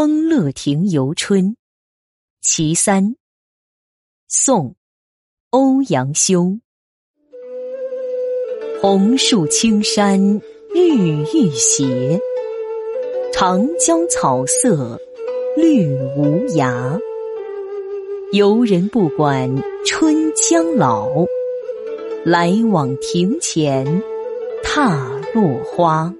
丰乐亭游春·其三，宋·欧阳修。红树青山绿欲斜，长江草色绿无涯。游人不管春将老，来往庭前踏落花。